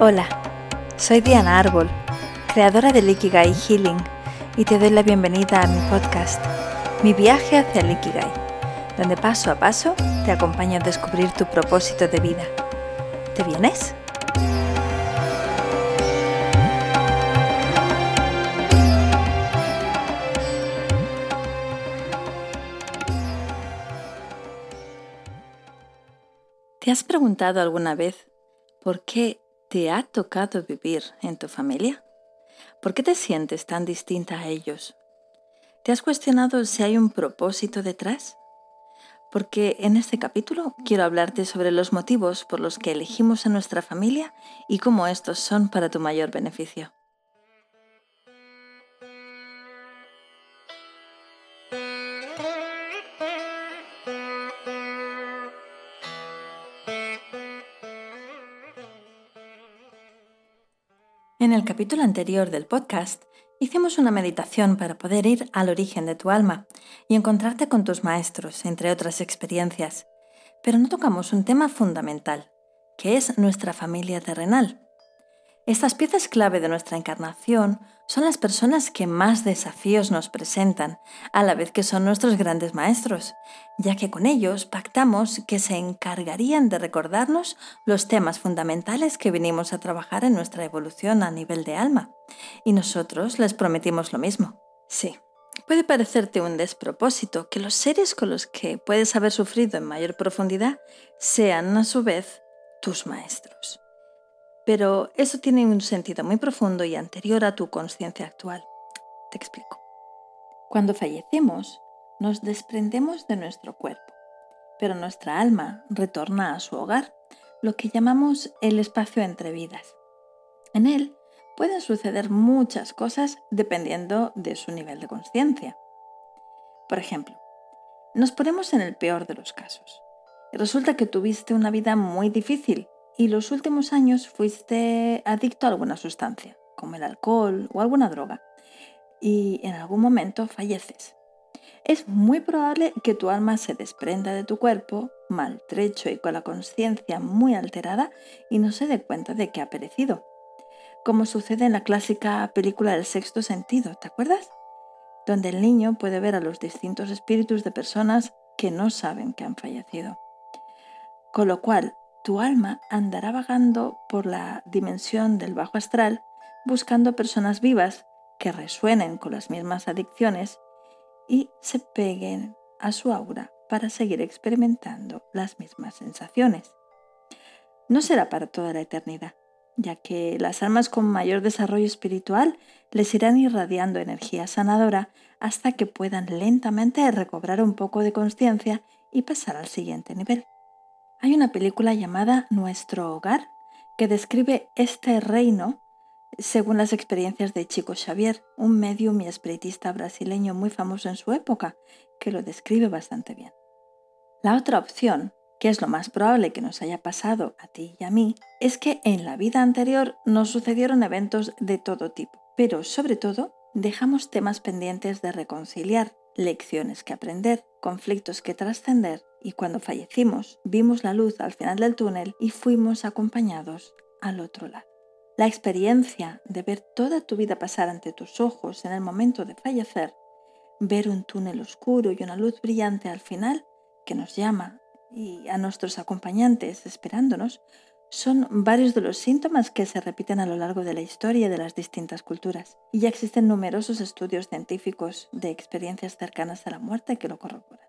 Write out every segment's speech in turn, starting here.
Hola, soy Diana Árbol, creadora de Ikigai Healing, y te doy la bienvenida a mi podcast, Mi viaje hacia el Ikigai, donde paso a paso te acompaño a descubrir tu propósito de vida. ¿Te vienes? ¿Te has preguntado alguna vez por qué ¿Te ha tocado vivir en tu familia? ¿Por qué te sientes tan distinta a ellos? ¿Te has cuestionado si hay un propósito detrás? Porque en este capítulo quiero hablarte sobre los motivos por los que elegimos a nuestra familia y cómo estos son para tu mayor beneficio. El capítulo anterior del podcast hicimos una meditación para poder ir al origen de tu alma y encontrarte con tus maestros, entre otras experiencias, pero no tocamos un tema fundamental, que es nuestra familia terrenal. Estas piezas clave de nuestra encarnación son las personas que más desafíos nos presentan, a la vez que son nuestros grandes maestros, ya que con ellos pactamos que se encargarían de recordarnos los temas fundamentales que vinimos a trabajar en nuestra evolución a nivel de alma. Y nosotros les prometimos lo mismo. Sí, puede parecerte un despropósito que los seres con los que puedes haber sufrido en mayor profundidad sean a su vez tus maestros. Pero eso tiene un sentido muy profundo y anterior a tu conciencia actual. Te explico. Cuando fallecemos, nos desprendemos de nuestro cuerpo, pero nuestra alma retorna a su hogar, lo que llamamos el espacio entre vidas. En él pueden suceder muchas cosas dependiendo de su nivel de conciencia. Por ejemplo, nos ponemos en el peor de los casos. Resulta que tuviste una vida muy difícil y los últimos años fuiste adicto a alguna sustancia, como el alcohol o alguna droga, y en algún momento falleces. Es muy probable que tu alma se desprenda de tu cuerpo, maltrecho y con la conciencia muy alterada, y no se dé cuenta de que ha perecido. Como sucede en la clásica película del sexto sentido, ¿te acuerdas? Donde el niño puede ver a los distintos espíritus de personas que no saben que han fallecido. Con lo cual, tu alma andará vagando por la dimensión del bajo astral buscando personas vivas que resuenen con las mismas adicciones y se peguen a su aura para seguir experimentando las mismas sensaciones. No será para toda la eternidad, ya que las almas con mayor desarrollo espiritual les irán irradiando energía sanadora hasta que puedan lentamente recobrar un poco de conciencia y pasar al siguiente nivel. Hay una película llamada Nuestro Hogar que describe este reino según las experiencias de Chico Xavier, un medium y espiritista brasileño muy famoso en su época, que lo describe bastante bien. La otra opción, que es lo más probable que nos haya pasado a ti y a mí, es que en la vida anterior nos sucedieron eventos de todo tipo, pero sobre todo dejamos temas pendientes de reconciliar, lecciones que aprender, conflictos que trascender y cuando fallecimos vimos la luz al final del túnel y fuimos acompañados al otro lado. La experiencia de ver toda tu vida pasar ante tus ojos en el momento de fallecer, ver un túnel oscuro y una luz brillante al final que nos llama y a nuestros acompañantes esperándonos, son varios de los síntomas que se repiten a lo largo de la historia de las distintas culturas, y ya existen numerosos estudios científicos de experiencias cercanas a la muerte que lo corroboran.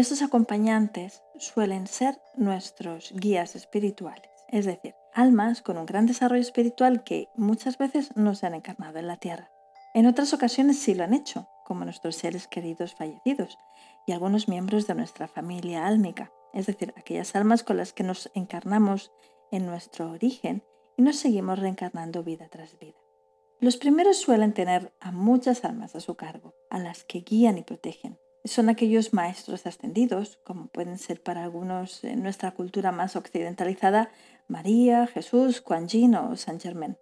Estos acompañantes suelen ser nuestros guías espirituales, es decir, almas con un gran desarrollo espiritual que muchas veces no se han encarnado en la Tierra. En otras ocasiones sí lo han hecho, como nuestros seres queridos fallecidos y algunos miembros de nuestra familia álmica, es decir, aquellas almas con las que nos encarnamos en nuestro origen y nos seguimos reencarnando vida tras vida. Los primeros suelen tener a muchas almas a su cargo, a las que guían y protegen. Son aquellos maestros ascendidos, como pueden ser para algunos en nuestra cultura más occidentalizada María, Jesús, Kuan Yin o San Germain.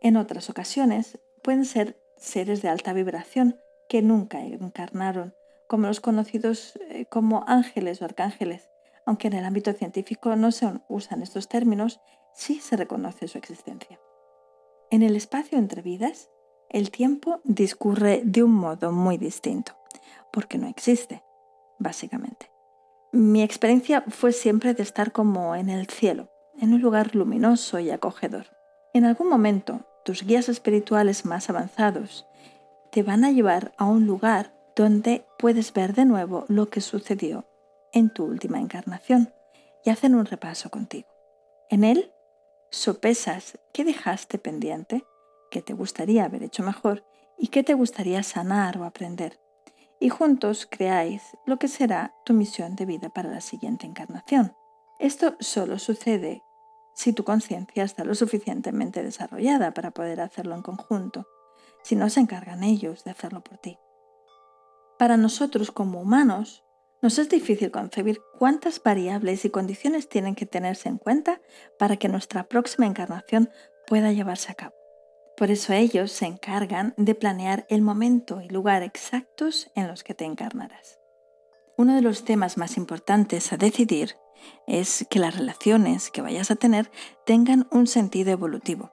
En otras ocasiones pueden ser seres de alta vibración que nunca encarnaron, como los conocidos eh, como ángeles o arcángeles, aunque en el ámbito científico no se usan estos términos sí se reconoce su existencia. En el espacio entre vidas, el tiempo discurre de un modo muy distinto, porque no existe, básicamente. Mi experiencia fue siempre de estar como en el cielo, en un lugar luminoso y acogedor. En algún momento, tus guías espirituales más avanzados te van a llevar a un lugar donde puedes ver de nuevo lo que sucedió en tu última encarnación y hacen un repaso contigo. En él sopesas qué dejaste pendiente, qué te gustaría haber hecho mejor y qué te gustaría sanar o aprender. Y juntos creáis lo que será tu misión de vida para la siguiente encarnación. Esto solo sucede si tu conciencia está lo suficientemente desarrollada para poder hacerlo en conjunto, si no se encargan ellos de hacerlo por ti. Para nosotros como humanos, nos es difícil concebir cuántas variables y condiciones tienen que tenerse en cuenta para que nuestra próxima encarnación pueda llevarse a cabo. Por eso ellos se encargan de planear el momento y lugar exactos en los que te encarnarás. Uno de los temas más importantes a decidir es que las relaciones que vayas a tener tengan un sentido evolutivo.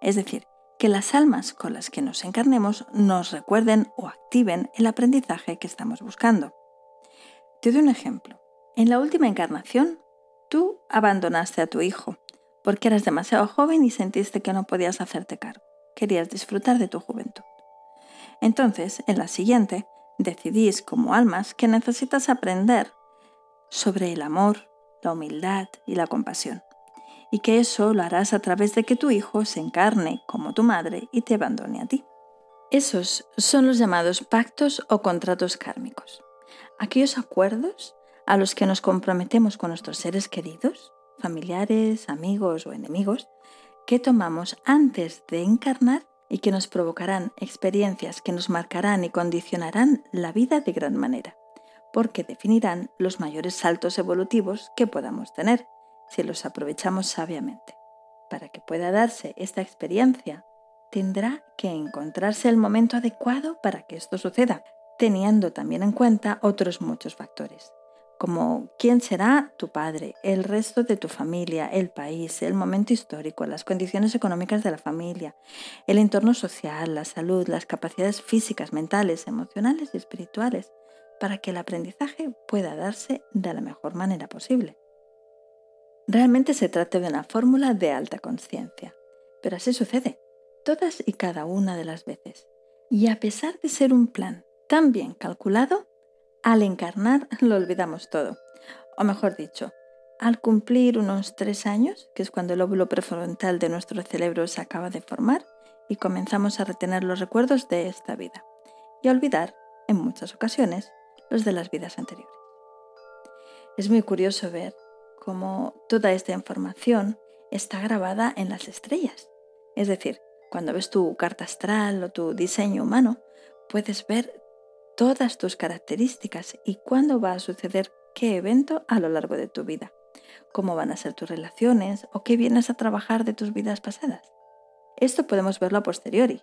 Es decir, que las almas con las que nos encarnemos nos recuerden o activen el aprendizaje que estamos buscando. Te doy un ejemplo. En la última encarnación, tú abandonaste a tu hijo porque eras demasiado joven y sentiste que no podías hacerte cargo. Querías disfrutar de tu juventud. Entonces, en la siguiente, decidís como almas que necesitas aprender sobre el amor, la humildad y la compasión, y que eso lo harás a través de que tu hijo se encarne como tu madre y te abandone a ti. Esos son los llamados pactos o contratos kármicos aquellos acuerdos a los que nos comprometemos con nuestros seres queridos, familiares, amigos o enemigos, que tomamos antes de encarnar y que nos provocarán experiencias que nos marcarán y condicionarán la vida de gran manera, porque definirán los mayores saltos evolutivos que podamos tener si los aprovechamos sabiamente. Para que pueda darse esta experiencia, tendrá que encontrarse el momento adecuado para que esto suceda, teniendo también en cuenta otros muchos factores, como quién será tu padre, el resto de tu familia, el país, el momento histórico, las condiciones económicas de la familia, el entorno social, la salud, las capacidades físicas, mentales, emocionales y espirituales, para que el aprendizaje pueda darse de la mejor manera posible. Realmente se trata de una fórmula de alta conciencia, pero así sucede, todas y cada una de las veces. Y a pesar de ser un plan tan bien calculado, al encarnar lo olvidamos todo. O mejor dicho, al cumplir unos tres años, que es cuando el óvulo prefrontal de nuestro cerebro se acaba de formar, y comenzamos a retener los recuerdos de esta vida, y a olvidar, en muchas ocasiones, los de las vidas anteriores. Es muy curioso ver cómo toda esta información está grabada en las estrellas. Es decir, cuando ves tu carta astral o tu diseño humano, puedes ver todas tus características y cuándo va a suceder qué evento a lo largo de tu vida, cómo van a ser tus relaciones o qué vienes a trabajar de tus vidas pasadas. Esto podemos verlo a posteriori,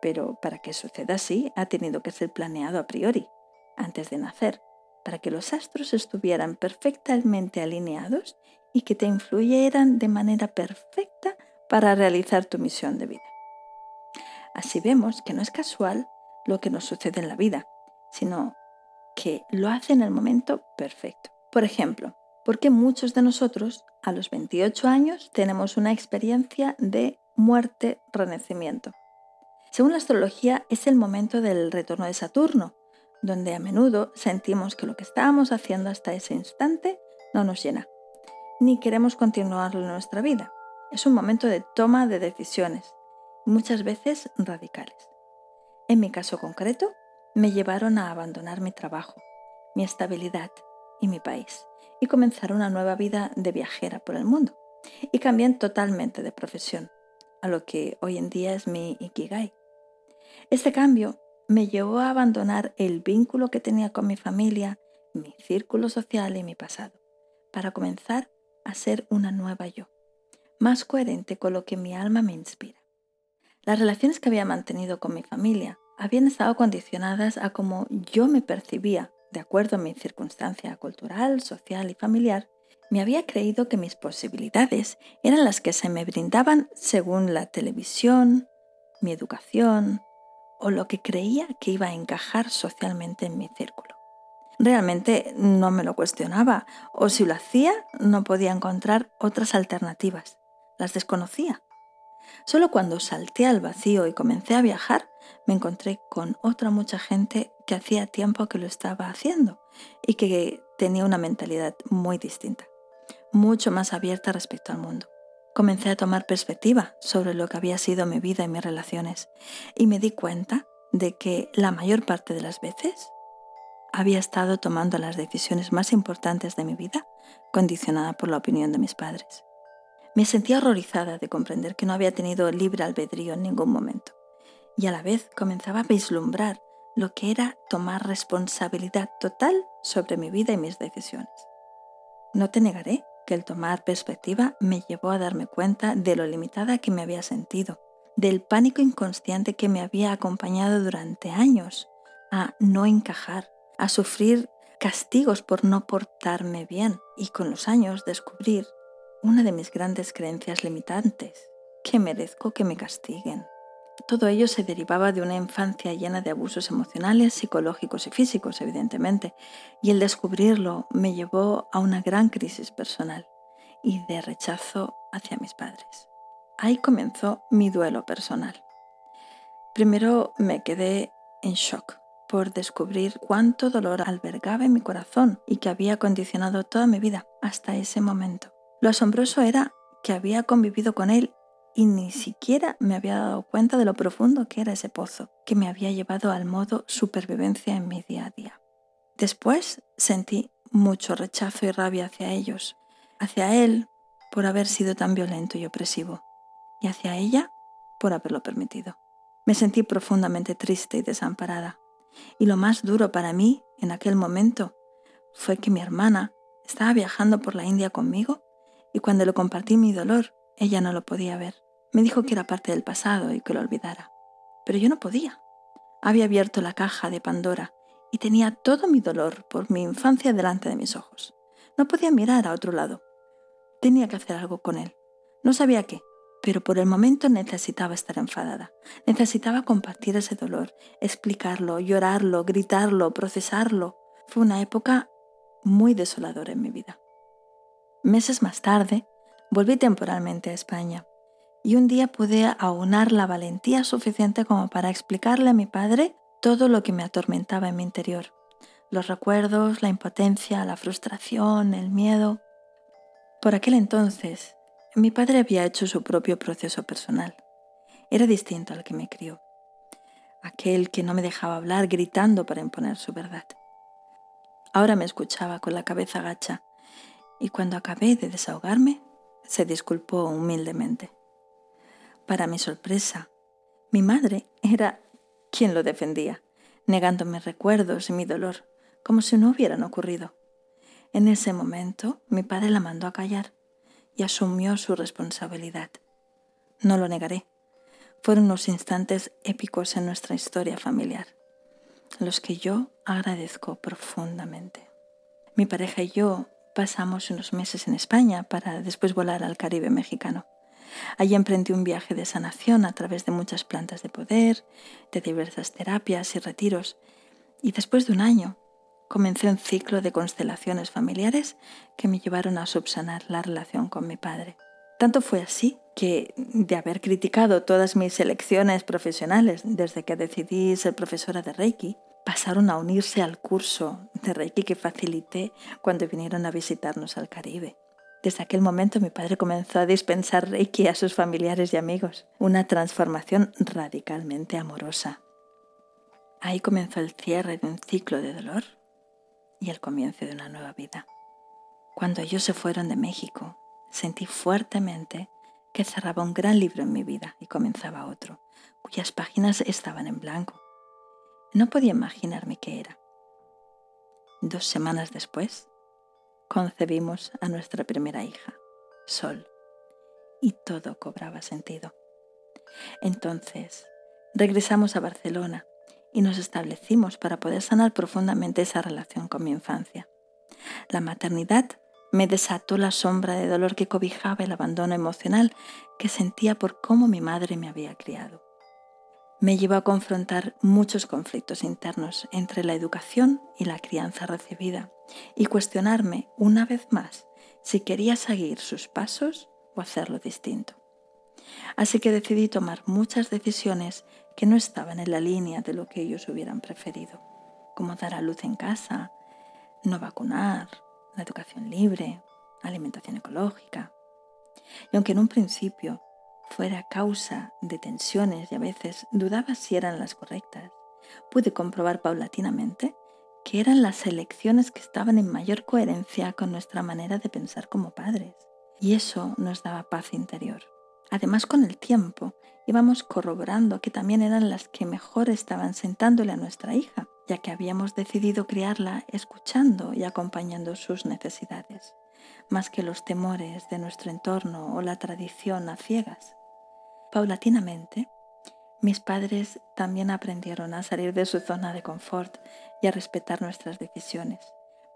pero para que suceda así ha tenido que ser planeado a priori, antes de nacer, para que los astros estuvieran perfectamente alineados y que te influyeran de manera perfecta para realizar tu misión de vida. Así vemos que no es casual lo que nos sucede en la vida, sino que lo hace en el momento perfecto. Por ejemplo, ¿por qué muchos de nosotros a los 28 años tenemos una experiencia de muerte-renacimiento? Según la astrología, es el momento del retorno de Saturno, donde a menudo sentimos que lo que estábamos haciendo hasta ese instante no nos llena, ni queremos continuarlo en nuestra vida. Es un momento de toma de decisiones, muchas veces radicales. En mi caso concreto, me llevaron a abandonar mi trabajo, mi estabilidad y mi país y comenzar una nueva vida de viajera por el mundo. Y cambié totalmente de profesión, a lo que hoy en día es mi Ikigai. Este cambio me llevó a abandonar el vínculo que tenía con mi familia, mi círculo social y mi pasado, para comenzar a ser una nueva yo, más coherente con lo que mi alma me inspira. Las relaciones que había mantenido con mi familia habían estado condicionadas a cómo yo me percibía, de acuerdo a mi circunstancia cultural, social y familiar, Me había creído que mis posibilidades eran las que se me brindaban según la televisión, mi educación o lo que creía que iba a encajar socialmente en mi círculo. Realmente no me lo cuestionaba, o si lo hacía, no podía encontrar otras alternativas. Las desconocía. Solo cuando salté al vacío y comencé a viajar, me encontré con otra mucha gente que hacía tiempo que lo estaba haciendo y que tenía una mentalidad muy distinta, mucho más abierta respecto al mundo. Comencé a tomar perspectiva sobre lo que había sido mi vida y mis relaciones y me di cuenta de que la mayor parte de las veces había estado tomando las decisiones más importantes de mi vida condicionada por la opinión de mis padres. Me sentía horrorizada de comprender que no había tenido libre albedrío en ningún momento y a la vez comenzaba a vislumbrar lo que era tomar responsabilidad total sobre mi vida y mis decisiones. No te negaré que el tomar perspectiva me llevó a darme cuenta de lo limitada que me había sentido, del pánico inconsciente que me había acompañado durante años, a no encajar, a sufrir castigos por no portarme bien y con los años descubrir una de mis grandes creencias limitantes, que merezco que me castiguen. Todo ello se derivaba de una infancia llena de abusos emocionales, psicológicos y físicos, evidentemente, y el descubrirlo me llevó a una gran crisis personal y de rechazo hacia mis padres. Ahí comenzó mi duelo personal. Primero me quedé en shock por descubrir cuánto dolor albergaba en mi corazón y que había condicionado toda mi vida hasta ese momento. Lo asombroso era que había convivido con él y ni siquiera me había dado cuenta de lo profundo que era ese pozo, que me había llevado al modo supervivencia en mi día a día. Después sentí mucho rechazo y rabia hacia ellos, hacia él por haber sido tan violento y opresivo, y hacia ella por haberlo permitido. Me sentí profundamente triste y desamparada, y lo más duro para mí en aquel momento fue que mi hermana estaba viajando por la India conmigo y cuando le compartí mi dolor, ella no lo podía ver. Me dijo que era parte del pasado y que lo olvidara. Pero yo no podía. Había abierto la caja de Pandora y tenía todo mi dolor por mi infancia delante de mis ojos. No podía mirar a otro lado. Tenía que hacer algo con él. No sabía qué, pero por el momento necesitaba estar enfadada. Necesitaba compartir ese dolor, explicarlo, llorarlo, gritarlo, procesarlo. Fue una época muy desoladora en mi vida. Meses más tarde, volví temporalmente a España y un día pude aunar la valentía suficiente como para explicarle a mi padre todo lo que me atormentaba en mi interior. Los recuerdos, la impotencia, la frustración, el miedo. Por aquel entonces, mi padre había hecho su propio proceso personal. Era distinto al que me crió. Aquel que no me dejaba hablar gritando para imponer su verdad. Ahora me escuchaba con la cabeza gacha y cuando acabé de desahogarme, se disculpó humildemente. Para mi sorpresa, mi madre era quien lo defendía, negándome recuerdos y mi dolor, como si no hubieran ocurrido. En ese momento, mi padre la mandó a callar y asumió su responsabilidad. No lo negaré. Fueron unos instantes épicos en nuestra historia familiar, los que yo agradezco profundamente. Mi pareja y yo pasamos unos meses en España para después volar al Caribe mexicano. Allí emprendí un viaje de sanación a través de muchas plantas de poder, de diversas terapias y retiros, y después de un año comencé un ciclo de constelaciones familiares que me llevaron a subsanar la relación con mi padre. Tanto fue así que, de haber criticado todas mis elecciones profesionales desde que decidí ser profesora de Reiki, pasaron a unirse al curso de Reiki que facilité cuando vinieron a visitarnos al Caribe. Desde aquel momento mi padre comenzó a dispensar Reiki a sus familiares y amigos, una transformación radicalmente amorosa. Ahí comenzó el cierre de un ciclo de dolor y el comienzo de una nueva vida. Cuando ellos se fueron de México, sentí fuertemente que cerraba un gran libro en mi vida y comenzaba otro, cuyas páginas estaban en blanco no podía imaginarme qué era. Dos semanas después, concebimos a nuestra primera hija, Sol, y todo cobraba sentido. Entonces, regresamos a Barcelona y nos establecimos para poder sanar profundamente esa relación con mi infancia. La maternidad Me desató la sombra de dolor que cobijaba el abandono emocional que sentía por cómo mi madre me había criado. Me llevó a confrontar muchos conflictos internos entre la educación y la crianza recibida y cuestionarme una vez más si quería seguir sus pasos o hacerlo distinto. Así que decidí tomar muchas decisiones que no estaban en la línea de lo que ellos hubieran preferido, como dar a luz en casa, no vacunar, la educación libre, alimentación ecológica. Y aunque en un principio fuera causa de tensiones y a veces dudaba si eran las correctas, pude comprobar paulatinamente que eran las elecciones que estaban en mayor coherencia con nuestra manera de pensar como padres. Y eso nos daba paz interior. Además, con el tiempo íbamos corroborando que también eran las que mejor estaban sentándole a nuestra hija, ya que habíamos decidido criarla escuchando y acompañando sus necesidades, más que los temores de nuestro entorno o la tradición a ciegas. Paulatinamente, mis padres también aprendieron a salir de su zona de confort y a respetar nuestras decisiones,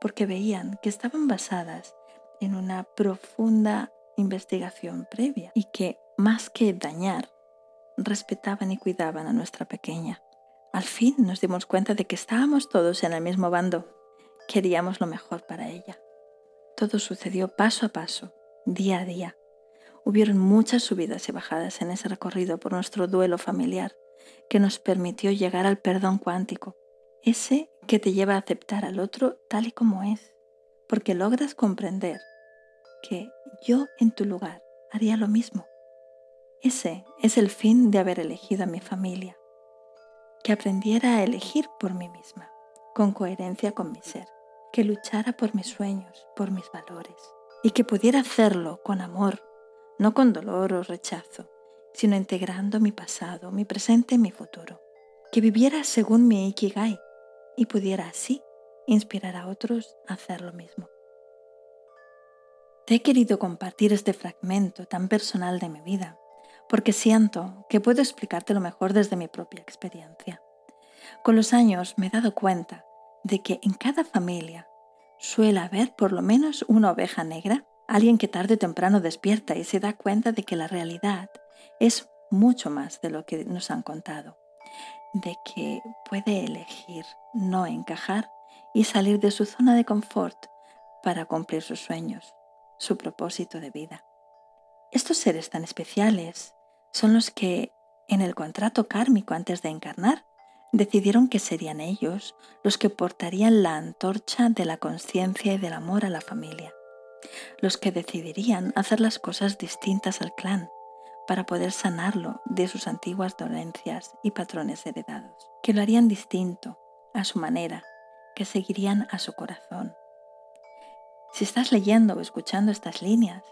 porque veían que estaban basadas en una profunda investigación previa y que, más que dañar, respetaban y cuidaban a nuestra pequeña. Al fin nos dimos cuenta de que estábamos todos en el mismo bando. Queríamos lo mejor para ella. Todo sucedió paso a paso, día a día. Hubieron muchas subidas y bajadas en ese recorrido por nuestro duelo familiar que nos permitió llegar al perdón cuántico, ese que te lleva a aceptar al otro tal y como es, porque logras comprender que yo en tu lugar haría lo mismo. Ese es el fin de haber elegido a mi familia que aprendiera a elegir por mí misma, con coherencia con mi ser, que luchara por mis sueños, por mis valores, y que pudiera hacerlo con amor, no con dolor o rechazo, sino integrando mi pasado, mi presente y mi futuro, que viviera según mi Ikigai y pudiera así inspirar a otros a hacer lo mismo. Te he querido compartir este fragmento tan personal de mi vida porque siento que puedo explicarte lo mejor desde mi propia experiencia. Con los años me he dado cuenta de que en cada familia suele haber por lo menos una oveja negra, alguien que tarde o temprano despierta y se da cuenta de que la realidad es mucho más de lo que nos han contado, de que puede elegir no encajar y salir de su zona de confort para cumplir sus sueños, su propósito de vida. Estos seres tan especiales son los que, en el contrato kármico antes de encarnar, decidieron que serían ellos los que portarían la antorcha de la conciencia y del amor a la familia, los que decidirían hacer las cosas distintas al clan para poder sanarlo de sus antiguas dolencias y patrones heredados, que lo harían distinto, a su manera, que seguirían a su corazón. Si estás leyendo o escuchando estas líneas,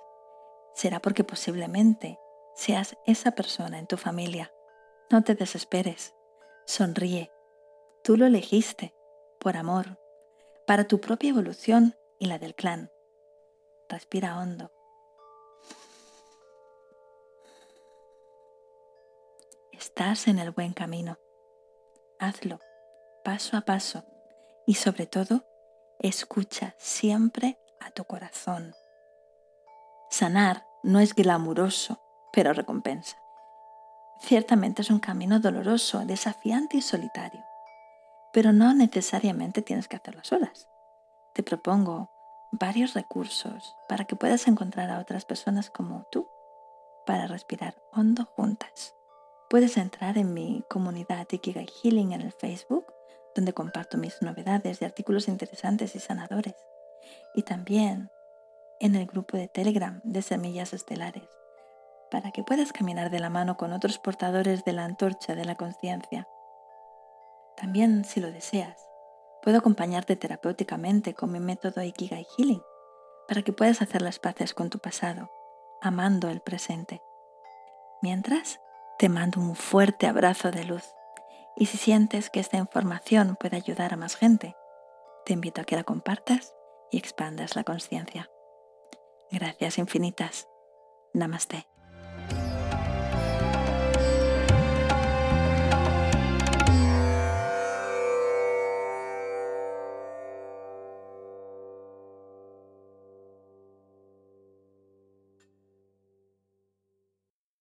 será porque posiblemente seas esa persona en tu familia. No te desesperes, sonríe. Tú lo elegiste, por amor, para tu propia evolución y la del clan. Respira hondo. Estás en el buen camino. Hazlo paso a paso y sobre todo, escucha siempre a tu corazón. Sanar no es glamuroso, pero recompensa. Ciertamente es un camino doloroso, desafiante y solitario, pero no necesariamente tienes que hacerlo solas. Te propongo varios recursos para que puedas encontrar a otras personas como tú para respirar hondo juntas. Puedes entrar en mi comunidad Ikigai Healing en el Facebook, donde comparto mis novedades y artículos interesantes y sanadores. Y también en el grupo de Telegram de Semillas Estelares, para que puedas caminar de la mano con otros portadores de la antorcha de la conciencia. También, si lo deseas, puedo acompañarte terapéuticamente con mi método Ikigai Healing para que puedas hacer las paces con tu pasado, amando el presente. Mientras, te mando un fuerte abrazo de luz y si sientes que esta información puede ayudar a más gente, te invito a que la compartas y expandas la conciencia. Gracias infinitas. Namaste.